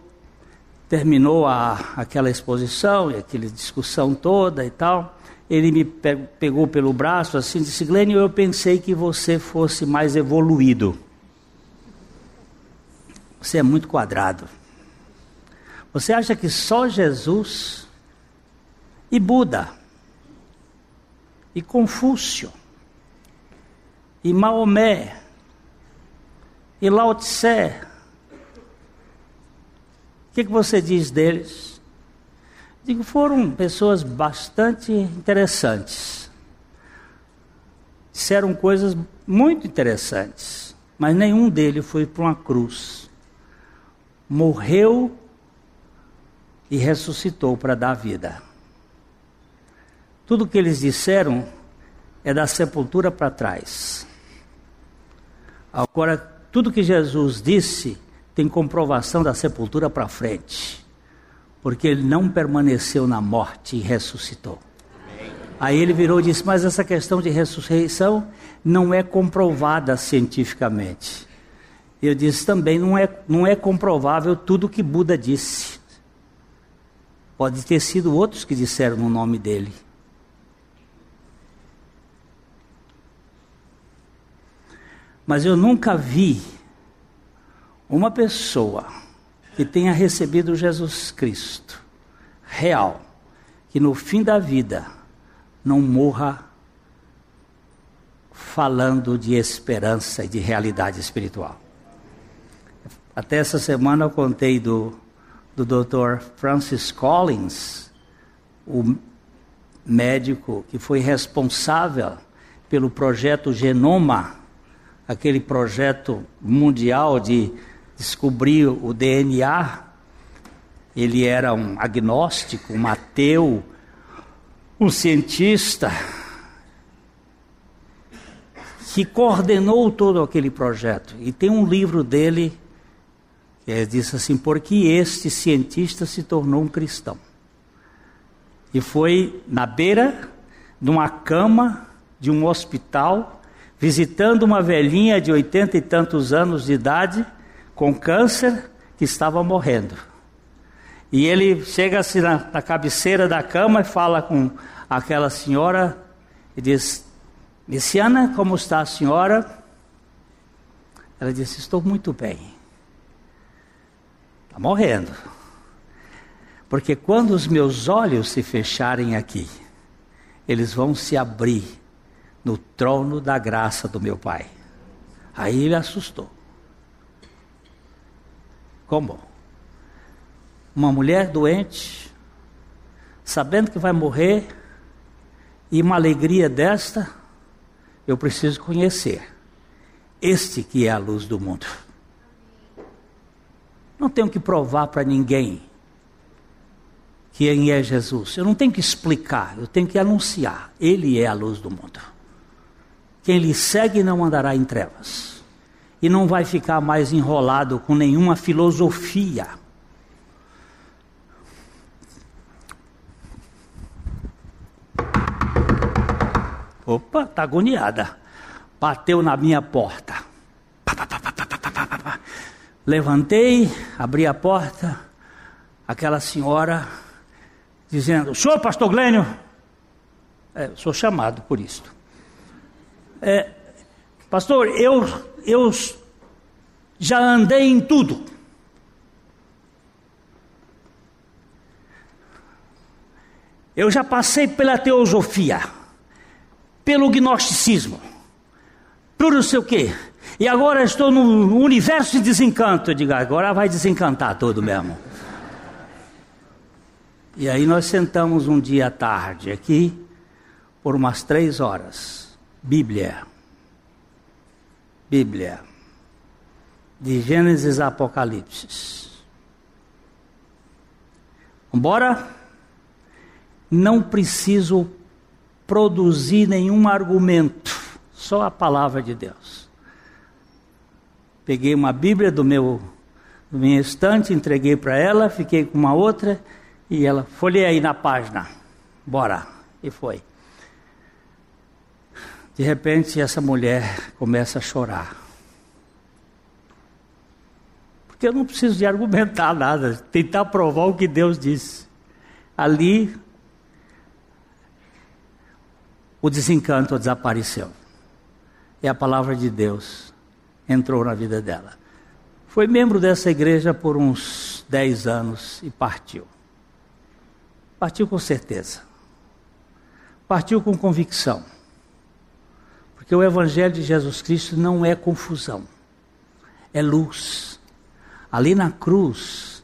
terminou a, aquela exposição e aquela discussão toda e tal. Ele me pegou pelo braço assim e disse: Glênio, eu pensei que você fosse mais evoluído. Você é muito quadrado. Você acha que só Jesus e Buda e Confúcio e Maomé e Lao Tse o que, que você diz deles? Digo, foram pessoas bastante interessantes. Disseram coisas muito interessantes, mas nenhum deles foi para uma cruz. Morreu e ressuscitou para dar vida. Tudo que eles disseram é da sepultura para trás. Agora, tudo que Jesus disse tem comprovação da sepultura para frente, porque ele não permaneceu na morte e ressuscitou. Aí ele virou e disse: Mas essa questão de ressurreição não é comprovada cientificamente. Eu disse também: não é, não é comprovável tudo que Buda disse. Pode ter sido outros que disseram no nome dele. Mas eu nunca vi uma pessoa que tenha recebido Jesus Cristo, real, que no fim da vida não morra falando de esperança e de realidade espiritual. Até essa semana eu contei do, do Dr. Francis Collins, o médico que foi responsável pelo projeto Genoma, aquele projeto mundial de descobriu o DNA. Ele era um agnóstico, um ateu, um cientista que coordenou todo aquele projeto. E tem um livro dele que diz assim: Porque este cientista se tornou um cristão. E foi na beira de uma cama de um hospital, visitando uma velhinha de oitenta e tantos anos de idade com câncer que estava morrendo. E ele chega assim na, na cabeceira da cama e fala com aquela senhora e diz: Messiana, como está a senhora? Ela disse: Estou muito bem. Está morrendo. Porque quando os meus olhos se fecharem aqui, eles vão se abrir no trono da graça do meu Pai. Aí ele assustou. Como? Uma mulher doente, sabendo que vai morrer, e uma alegria desta, eu preciso conhecer este que é a luz do mundo. Não tenho que provar para ninguém quem é Jesus. Eu não tenho que explicar, eu tenho que anunciar. Ele é a luz do mundo. Quem lhe segue não andará em trevas e não vai ficar mais enrolado com nenhuma filosofia. Opa, tá agoniada. Bateu na minha porta. Levantei, abri a porta. Aquela senhora dizendo: Senhor, pastor Glênio. É, sou chamado por isto. É, pastor, eu eu já andei em tudo. Eu já passei pela teosofia, pelo gnosticismo, por não sei o quê. E agora estou no universo de desencanto. Eu digo, agora vai desencantar todo mesmo. E aí nós sentamos um dia à tarde aqui, por umas três horas. Bíblia. Bíblia, de Gênesis a Apocalipse. Embora não preciso produzir nenhum argumento, só a palavra de Deus. Peguei uma Bíblia do meu minha estante, entreguei para ela, fiquei com uma outra e ela, folhei aí na página, bora, e foi. De repente, essa mulher começa a chorar. Porque eu não preciso de argumentar nada, tentar provar o que Deus disse. Ali, o desencanto desapareceu. E a palavra de Deus entrou na vida dela. Foi membro dessa igreja por uns dez anos e partiu. Partiu com certeza. Partiu com convicção. Porque o Evangelho de Jesus Cristo não é confusão, é luz. Ali na cruz,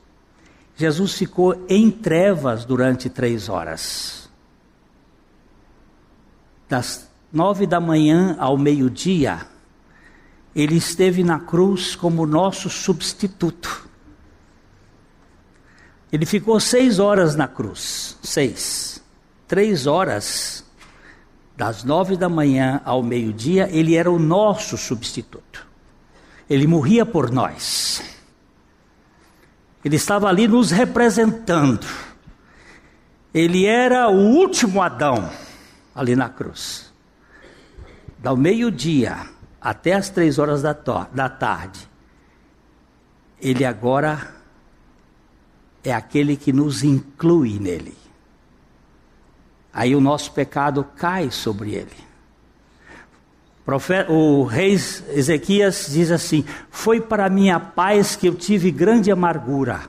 Jesus ficou em trevas durante três horas. Das nove da manhã ao meio-dia, ele esteve na cruz como nosso substituto. Ele ficou seis horas na cruz. Seis. Três horas das nove da manhã ao meio-dia, ele era o nosso substituto. Ele morria por nós. Ele estava ali nos representando. Ele era o último Adão ali na cruz. Do meio-dia até as três horas da, da tarde, ele agora é aquele que nos inclui nele. Aí o nosso pecado cai sobre ele. O rei Ezequias diz assim: Foi para minha paz que eu tive grande amargura,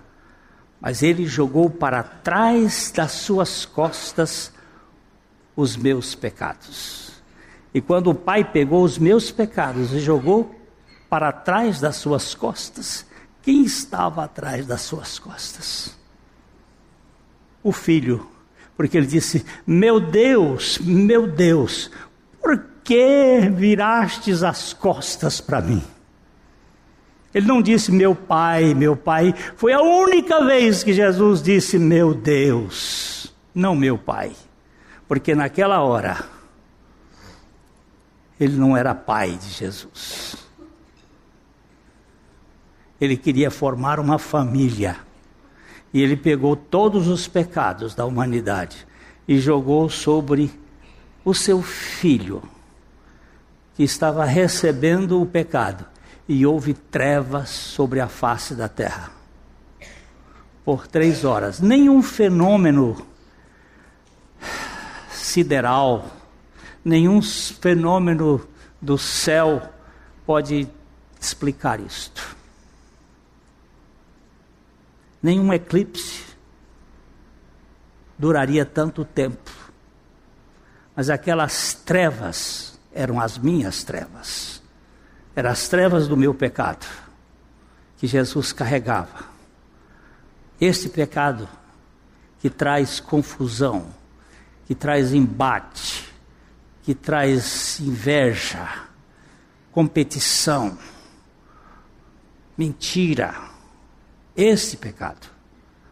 mas ele jogou para trás das suas costas os meus pecados. E quando o pai pegou os meus pecados e jogou para trás das suas costas, quem estava atrás das suas costas? O filho porque ele disse: Meu Deus, meu Deus, por que virastes as costas para mim? Ele não disse meu pai, meu pai. Foi a única vez que Jesus disse meu Deus, não meu pai. Porque naquela hora, ele não era pai de Jesus. Ele queria formar uma família e ele pegou todos os pecados da humanidade e jogou sobre o seu filho, que estava recebendo o pecado, e houve trevas sobre a face da terra. Por três horas. Nenhum fenômeno sideral, nenhum fenômeno do céu pode explicar isto nenhum eclipse duraria tanto tempo. Mas aquelas trevas eram as minhas trevas. Eram as trevas do meu pecado que Jesus carregava. Este pecado que traz confusão, que traz embate, que traz inveja, competição, mentira, esse pecado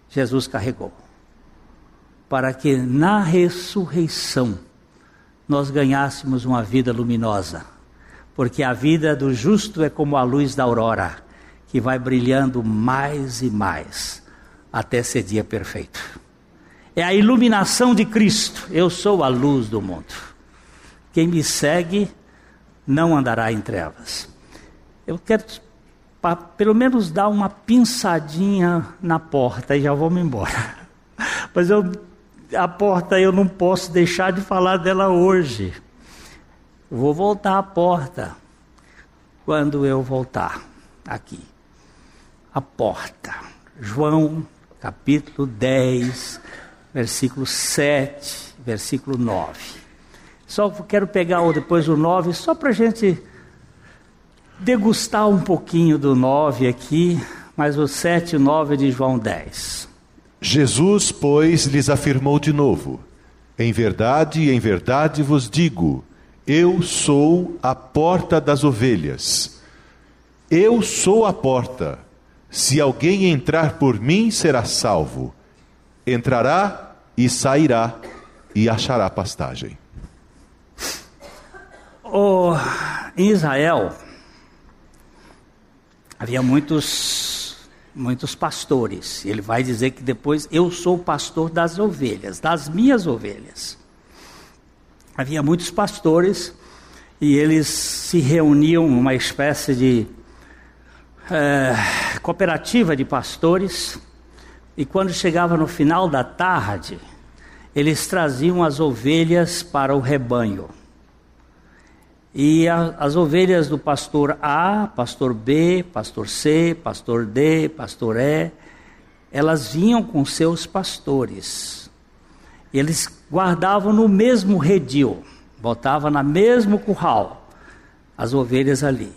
Jesus carregou. Para que na ressurreição nós ganhássemos uma vida luminosa. Porque a vida do justo é como a luz da aurora, que vai brilhando mais e mais até ser dia perfeito. É a iluminação de Cristo. Eu sou a luz do mundo. Quem me segue não andará em trevas. Eu quero pelo menos dar uma pinçadinha na porta e já vamos embora. Mas eu, a porta eu não posso deixar de falar dela hoje. Vou voltar à porta quando eu voltar aqui. A porta. João capítulo 10, versículo 7, versículo 9. Só quero pegar depois o 9, só para a gente degustar um pouquinho do 9 aqui, mas o 7 e 9 de João 10. Jesus, pois, lhes afirmou de novo: Em verdade, em verdade vos digo, eu sou a porta das ovelhas. Eu sou a porta. Se alguém entrar por mim, será salvo. Entrará e sairá e achará pastagem. Oh, em Israel, Havia muitos muitos pastores. Ele vai dizer que depois eu sou o pastor das ovelhas, das minhas ovelhas. Havia muitos pastores e eles se reuniam numa espécie de é, cooperativa de pastores. E quando chegava no final da tarde, eles traziam as ovelhas para o rebanho. E a, as ovelhas do pastor A, pastor B, pastor C, pastor D, pastor E, elas vinham com seus pastores. Eles guardavam no mesmo redil, botavam na mesmo curral as ovelhas ali.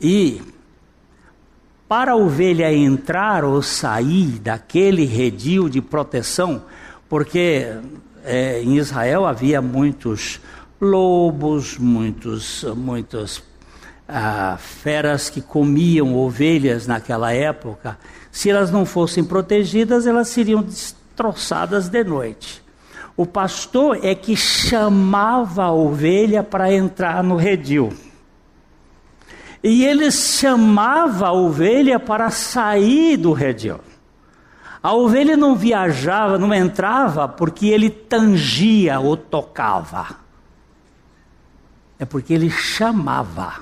E para a ovelha entrar ou sair daquele redil de proteção, porque é, em Israel havia muitos lobos, muitos, muitas ah, feras que comiam ovelhas naquela época. Se elas não fossem protegidas, elas seriam destroçadas de noite. O pastor é que chamava a ovelha para entrar no redil. E ele chamava a ovelha para sair do redil. A ovelha não viajava, não entrava porque ele tangia ou tocava é porque ele chamava.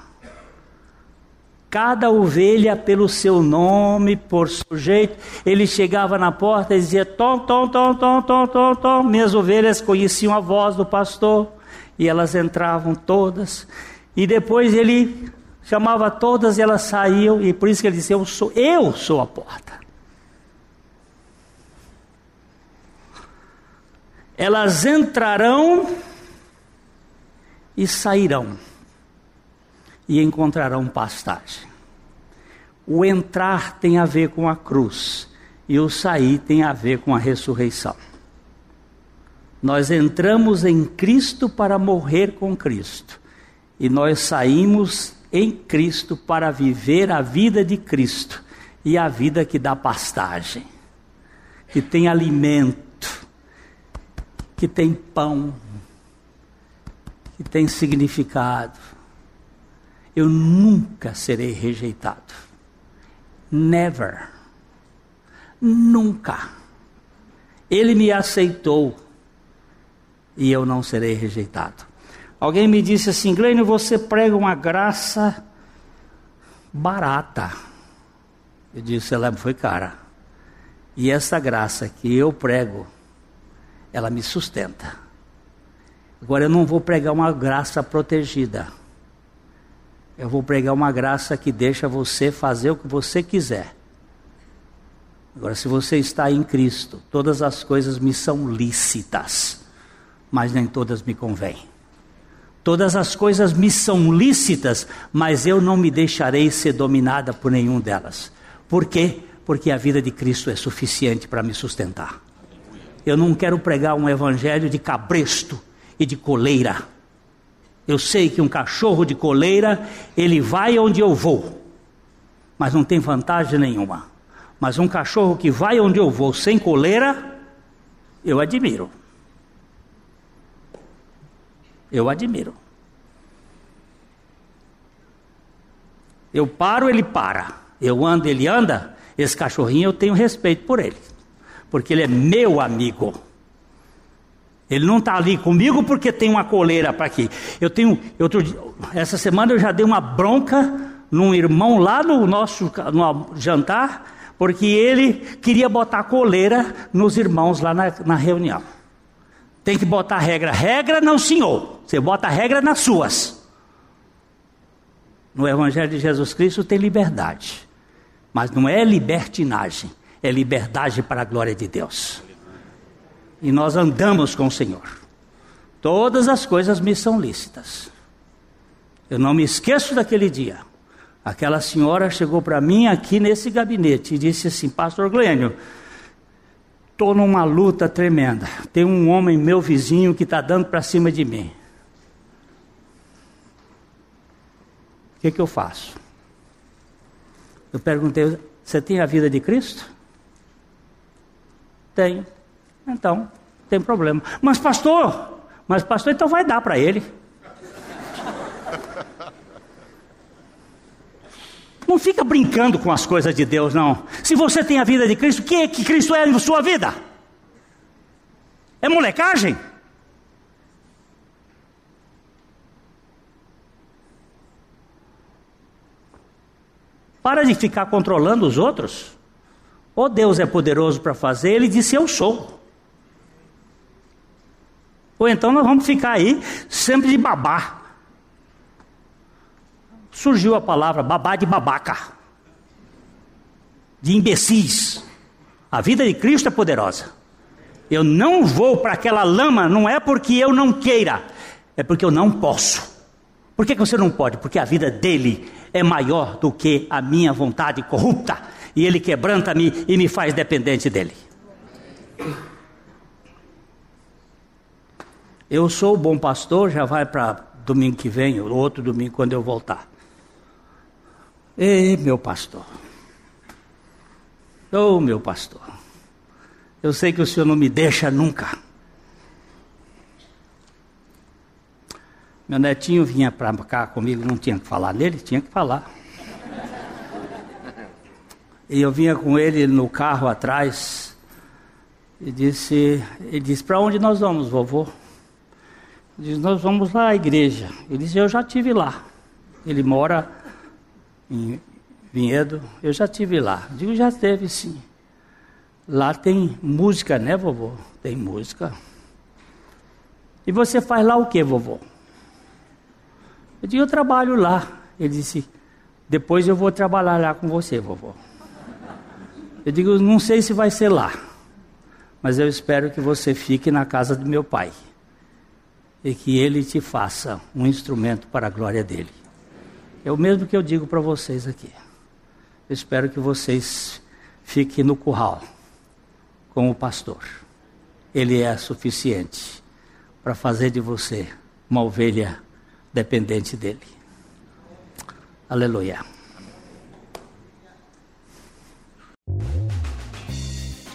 Cada ovelha pelo seu nome, por sujeito, ele chegava na porta e dizia: Tom, tom, tom, tom, tom, tom, tom. Minhas ovelhas conheciam a voz do pastor e elas entravam todas. E depois ele chamava todas e elas saíam, e por isso que ele disse: Eu sou, eu sou a porta. Elas entrarão e sairão e encontrarão pastagem. O entrar tem a ver com a cruz e o sair tem a ver com a ressurreição. Nós entramos em Cristo para morrer com Cristo e nós saímos em Cristo para viver a vida de Cristo e a vida que dá pastagem, que tem alimento, que tem pão, que tem significado. Eu nunca serei rejeitado. Never. Nunca. Ele me aceitou e eu não serei rejeitado. Alguém me disse assim, Glênio, você prega uma graça barata. Eu disse, ela foi cara. E essa graça que eu prego, ela me sustenta. Agora eu não vou pregar uma graça protegida. Eu vou pregar uma graça que deixa você fazer o que você quiser. Agora, se você está em Cristo, todas as coisas me são lícitas, mas nem todas me convêm. Todas as coisas me são lícitas, mas eu não me deixarei ser dominada por nenhum delas. Por quê? Porque a vida de Cristo é suficiente para me sustentar. Eu não quero pregar um evangelho de cabresto, e de coleira. Eu sei que um cachorro de coleira, ele vai onde eu vou, mas não tem vantagem nenhuma. Mas um cachorro que vai onde eu vou sem coleira, eu admiro. Eu admiro. Eu paro, ele para. Eu ando, ele anda. Esse cachorrinho eu tenho respeito por ele, porque ele é meu amigo. Ele não está ali comigo porque tem uma coleira para aqui. Eu tenho, outro, essa semana eu já dei uma bronca num irmão lá no nosso no jantar, porque ele queria botar coleira nos irmãos lá na, na reunião. Tem que botar regra. Regra não, senhor. Você bota regra nas suas. No Evangelho de Jesus Cristo tem liberdade. Mas não é libertinagem, é liberdade para a glória de Deus e nós andamos com o Senhor. Todas as coisas me são lícitas. Eu não me esqueço daquele dia. Aquela senhora chegou para mim aqui nesse gabinete e disse assim: Pastor Glênio, estou numa luta tremenda. Tem um homem, meu vizinho, que está dando para cima de mim. O que, que eu faço? Eu perguntei: Você tem a vida de Cristo? Tenho. Então, tem problema. Mas pastor, mas pastor, então vai dar para ele. Não fica brincando com as coisas de Deus, não. Se você tem a vida de Cristo, o que é que Cristo é na sua vida? É molecagem? Para de ficar controlando os outros. Ou Deus é poderoso para fazer, ele disse: Eu sou. Ou então nós vamos ficar aí sempre de babá. Surgiu a palavra babá de babaca, de imbecis. A vida de Cristo é poderosa. Eu não vou para aquela lama, não é porque eu não queira, é porque eu não posso. Por que, que você não pode? Porque a vida dele é maior do que a minha vontade corrupta. E ele quebranta-me e me faz dependente dele. Eu sou o bom pastor, já vai para domingo que vem, ou outro domingo quando eu voltar. Ei, meu pastor. Oh, meu pastor. Eu sei que o senhor não me deixa nunca. Meu netinho vinha para cá comigo, não tinha que falar nele, tinha que falar. E eu vinha com ele no carro atrás e disse, ele disse, para onde nós vamos, vovô? Disse, nós vamos lá à igreja. Ele disse, eu já tive lá. Ele mora em Vinhedo, eu já tive lá. Eu digo, já teve sim. Lá tem música, né, vovô? Tem música. E você faz lá o que, vovô? Eu disse, eu trabalho lá. Ele disse, depois eu vou trabalhar lá com você, vovô. Eu digo, não sei se vai ser lá, mas eu espero que você fique na casa do meu pai e que ele te faça um instrumento para a glória dele. É o mesmo que eu digo para vocês aqui. Eu espero que vocês fiquem no curral com o pastor. Ele é suficiente para fazer de você uma ovelha dependente dele. Aleluia.